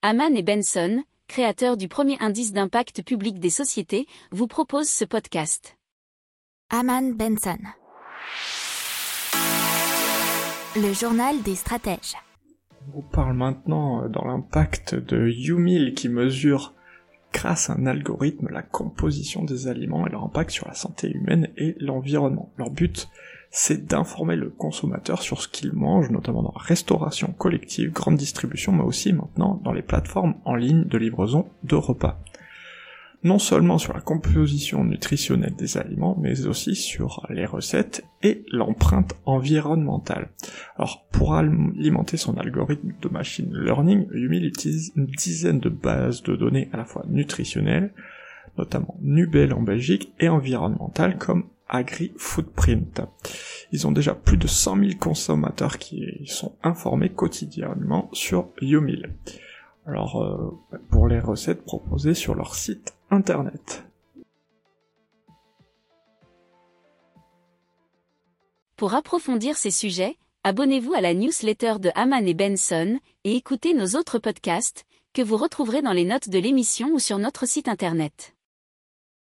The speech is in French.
Haman et Benson, créateurs du premier indice d'impact public des sociétés, vous proposent ce podcast. Haman Benson. Le journal des stratèges. On vous parle maintenant euh, dans l'impact de UMIL qui mesure grâce à un algorithme la composition des aliments et leur impact sur la santé humaine et l'environnement. Leur but, c'est d'informer le consommateur sur ce qu'il mange, notamment dans la restauration collective, grande distribution, mais aussi maintenant dans les plateformes en ligne de livraison de repas non seulement sur la composition nutritionnelle des aliments, mais aussi sur les recettes et l'empreinte environnementale. Alors, pour alimenter son algorithme de machine learning, Yumil utilise une dizaine de bases de données à la fois nutritionnelles, notamment Nubel en Belgique, et environnementales comme AgriFootprint. Ils ont déjà plus de 100 000 consommateurs qui sont informés quotidiennement sur Yumil. Alors, euh, pour les recettes proposées sur leur site internet. Pour approfondir ces sujets, abonnez-vous à la newsletter de Haman et Benson et écoutez nos autres podcasts que vous retrouverez dans les notes de l'émission ou sur notre site internet.